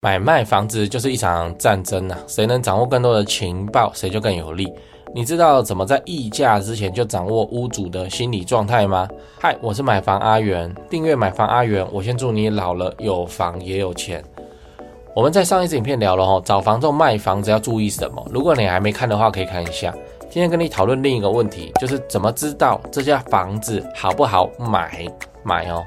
买卖房子就是一场战争呐、啊，谁能掌握更多的情报，谁就更有利。你知道怎么在议价之前就掌握屋主的心理状态吗？嗨，我是买房阿元，订阅买房阿元，我先祝你老了有房也有钱。我们在上一次影片聊了哦，找房仲卖房子要注意什么？如果你还没看的话，可以看一下。今天跟你讨论另一个问题，就是怎么知道这家房子好不好买？买哦。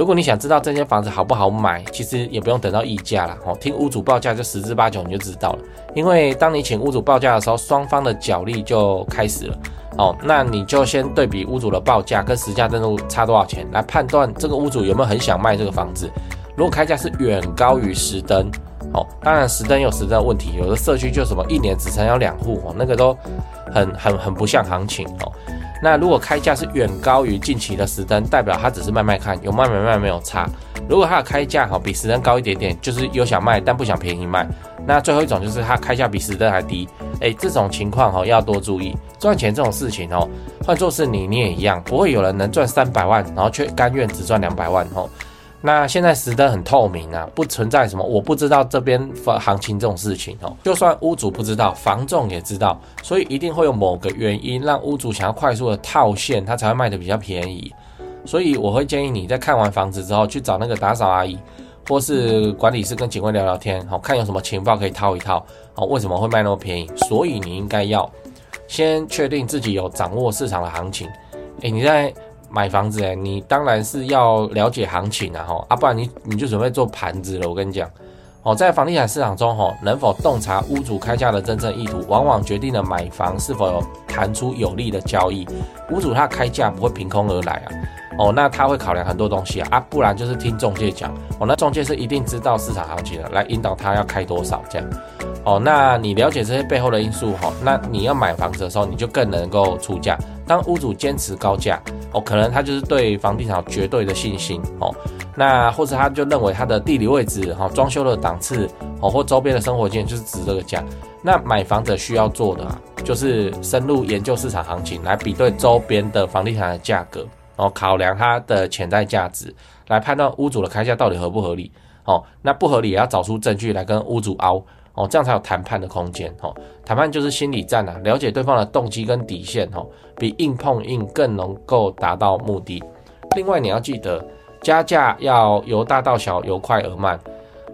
如果你想知道这间房子好不好买，其实也不用等到议价啦，哦，听屋主报价就十之八九你就知道了。因为当你请屋主报价的时候，双方的角力就开始了，哦，那你就先对比屋主的报价跟实价登录差多少钱，来判断这个屋主有没有很想卖这个房子。如果开价是远高于实登，哦，当然实登有实登的问题，有的社区就什么一年只成交两户，哦，那个都很很很不像行情，哦。那如果开价是远高于近期的实登，代表它只是卖卖看，有卖没卖没有差。如果它的开价哈比实登高一点点，就是有想卖但不想便宜卖。那最后一种就是它开价比实登还低，哎，这种情况哈要多注意。赚钱这种事情哦，换作是你，你也一样，不会有人能赚三百万，然后却甘愿只赚两百万哦。那现在实登很透明啊，不存在什么我不知道这边房行情这种事情哦。就算屋主不知道，房仲也知道，所以一定会有某个原因让屋主想要快速的套现，他才会卖得比较便宜。所以我会建议你在看完房子之后，去找那个打扫阿姨或是管理师跟警卫聊聊天，好看有什么情报可以套一套。好，为什么会卖那么便宜？所以你应该要先确定自己有掌握市场的行情。诶，你在。买房子诶，你当然是要了解行情啊，吼啊，不然你你就准备做盘子了。我跟你讲，哦，在房地产市场中，吼能否洞察屋主开价的真正意图，往往决定了买房是否有谈出有利的交易。屋主他开价不会凭空而来啊，哦，那他会考量很多东西啊，啊，不然就是听中介讲，哦，那中介是一定知道市场行情的，来引导他要开多少这样。哦，那你了解这些背后的因素，哈，那你要买房子的时候，你就更能够出价。当屋主坚持高价，哦，可能他就是对房地产有绝对的信心，哦，那或者他就认为他的地理位置，哈，装修的档次，哦，或周边的生活经验就是值这个价。那买房子需要做的啊，就是深入研究市场行情，来比对周边的房地产的价格，然后考量它的潜在价值，来判断屋主的开价到底合不合理。哦，那不合理也要找出证据来跟屋主凹。哦，这样才有谈判的空间。哦，谈判就是心理战啊，了解对方的动机跟底线。哦，比硬碰硬更能够达到目的。另外，你要记得加价要由大到小，由快而慢。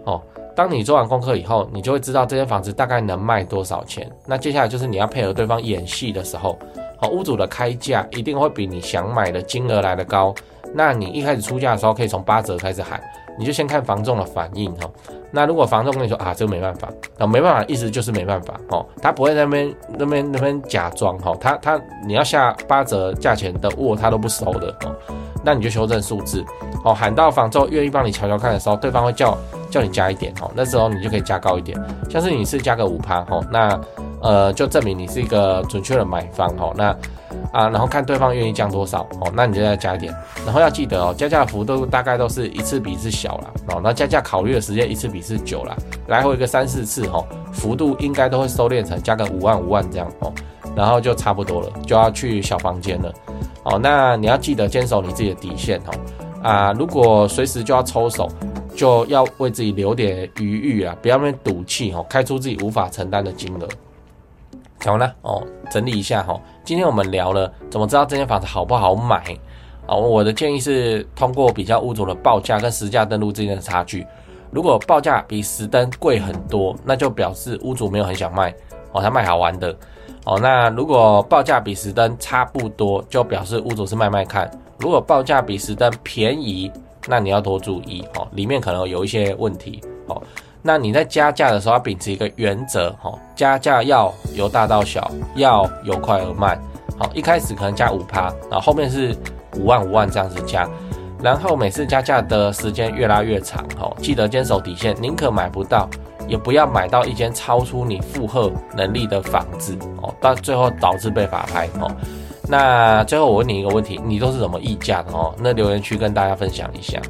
哦，当你做完功课以后，你就会知道这间房子大概能卖多少钱。那接下来就是你要配合对方演戏的时候。哦，屋主的开价一定会比你想买的金额来得高。那你一开始出价的时候，可以从八折开始喊。你就先看房仲的反应哈，那如果房东跟你说啊，这个没办法，那没办法，意思就是没办法哦，他不会那边那边那边假装哈，他他你要下八折价钱的货他都不收的哦，那你就修正数字哦，喊到房东愿意帮你瞧瞧看的时候，对方会叫叫你加一点哦，那时候你就可以加高一点，像是你是加个五趴哦，那呃就证明你是一个准确的买方哦，那。啊，然后看对方愿意降多少哦，那你就再加一点。然后要记得哦，加价幅度大概都是一次比一次小了哦。那加价考虑的时间一次比一次久了，来回一个三四次哦，幅度应该都会收敛成加个五万五万这样哦，然后就差不多了，就要去小房间了哦。那你要记得坚守你自己的底线哦。啊，如果随时就要抽手，就要为自己留点余裕啊，不要那么赌气哦，开出自己无法承担的金额。讲完了哦，整理一下哈。今天我们聊了怎么知道这间房子好不好买啊？我的建议是通过比较屋主的报价跟实价登录之间的差距。如果报价比实登贵很多，那就表示屋主没有很想卖哦，他卖好玩的哦。那如果报价比实登差不多，就表示屋主是卖卖看。如果报价比实登便宜，那你要多注意哦，里面可能有一些问题哦。那你在加价的时候要秉持一个原则，哈，加价要由大到小，要由快而慢，好，一开始可能加五趴，然后后面是五万五万这样子加，然后每次加价的时间越拉越长，哦，记得坚守底线，宁可买不到，也不要买到一间超出你负荷能力的房子哦，到最后导致被法拍哦。那最后我问你一个问题，你都是怎么议价的哦？那留言区跟大家分享一下。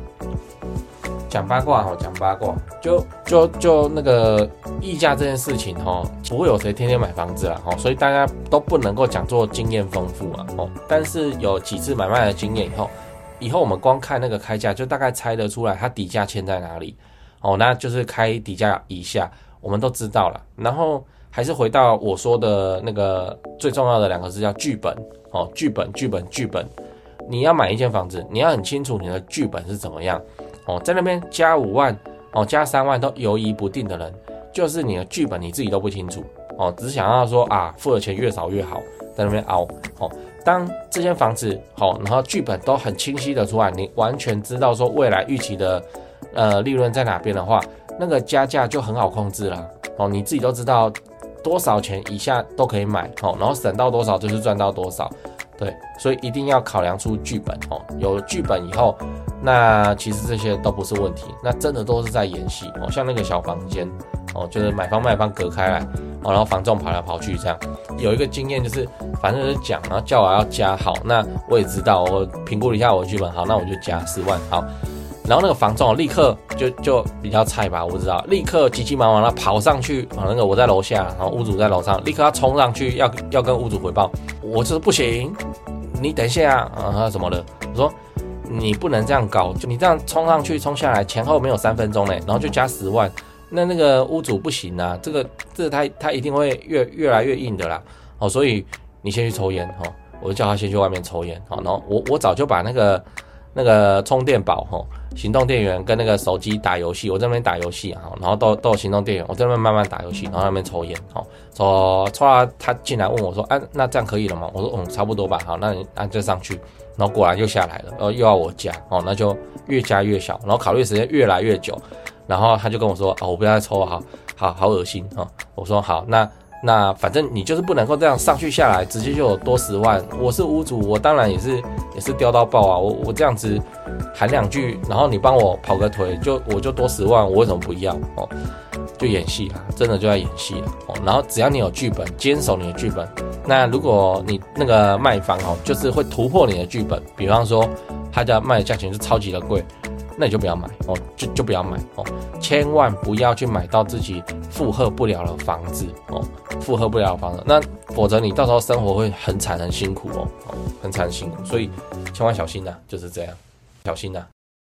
讲八卦哈，讲八卦，就就就那个议价这件事情哈，不会有谁天天买房子啦哈，所以大家都不能够讲做经验丰富啊哦。但是有几次买卖的经验以后，以后我们光看那个开价，就大概猜得出来它底价签在哪里哦，那就是开底价以下，我们都知道了。然后还是回到我说的那个最重要的两个字叫剧本哦，剧本剧本剧本。你要买一间房子，你要很清楚你的剧本是怎么样。哦，在那边加五万，哦，加三万都犹疑不定的人，就是你的剧本你自己都不清楚，哦，只想要说啊，付的钱越少越好，在那边熬，哦，当这间房子好，哦，然后剧本都很清晰的出来，你完全知道说未来预期的呃利润在哪边的话，那个加价就很好控制了，哦，你自己都知道多少钱以下都可以买，哦，然后省到多少就是赚到多少。对，所以一定要考量出剧本哦。有剧本以后，那其实这些都不是问题，那真的都是在演戏哦。像那个小房间哦，就是买方卖方隔开来哦，然后房仲跑来跑去这样。有一个经验就是，反正就是讲，然后叫我要加好，那我也知道，我评估了一下我的剧本，好，那我就加四万好。然后那个房仲立刻就就比较菜吧，我知道，立刻急急忙忙的跑上去啊，那个我在楼下，然后屋主在楼上，立刻要冲上去要要跟屋主回报，我就是不行，你等一下啊，他怎么了？我说你不能这样搞，就你这样冲上去冲下来前后没有三分钟嘞，然后就加十万，那那个屋主不行啊，这个这他他一定会越越来越硬的啦，哦，所以你先去抽烟哈，我就叫他先去外面抽烟，好，然后我我早就把那个那个充电宝哈。行动电源跟那个手机打游戏，我在那边打游戏哈，然后都都有行动电源，我在那边慢慢打游戏，然后那边抽烟，好，抽抽到他进来问我说，啊，那这样可以了吗？我说，嗯，差不多吧，好，那你那就上去，然后果然又下来了，然后又要我加，哦，那就越加越小，然后考虑时间越来越久，然后他就跟我说，哦，我不要再抽了，好好好恶心啊，我说好，那。那反正你就是不能够这样上去下来，直接就有多十万。我是屋主，我当然也是也是刁到爆啊！我我这样子喊两句，然后你帮我跑个腿，就我就多十万，我为什么不要哦？就演戏啦，真的就在演戏了哦。然后只要你有剧本，坚守你的剧本。那如果你那个卖方哦，就是会突破你的剧本，比方说他家卖的价钱是超级的贵。那你就不要买哦，就就不要买哦，千万不要去买到自己负荷不了的房子哦，负荷不了的房子，那否则你到时候生活会很惨很辛苦哦，很惨很辛苦，所以千万小心呐，就是这样，小心呐。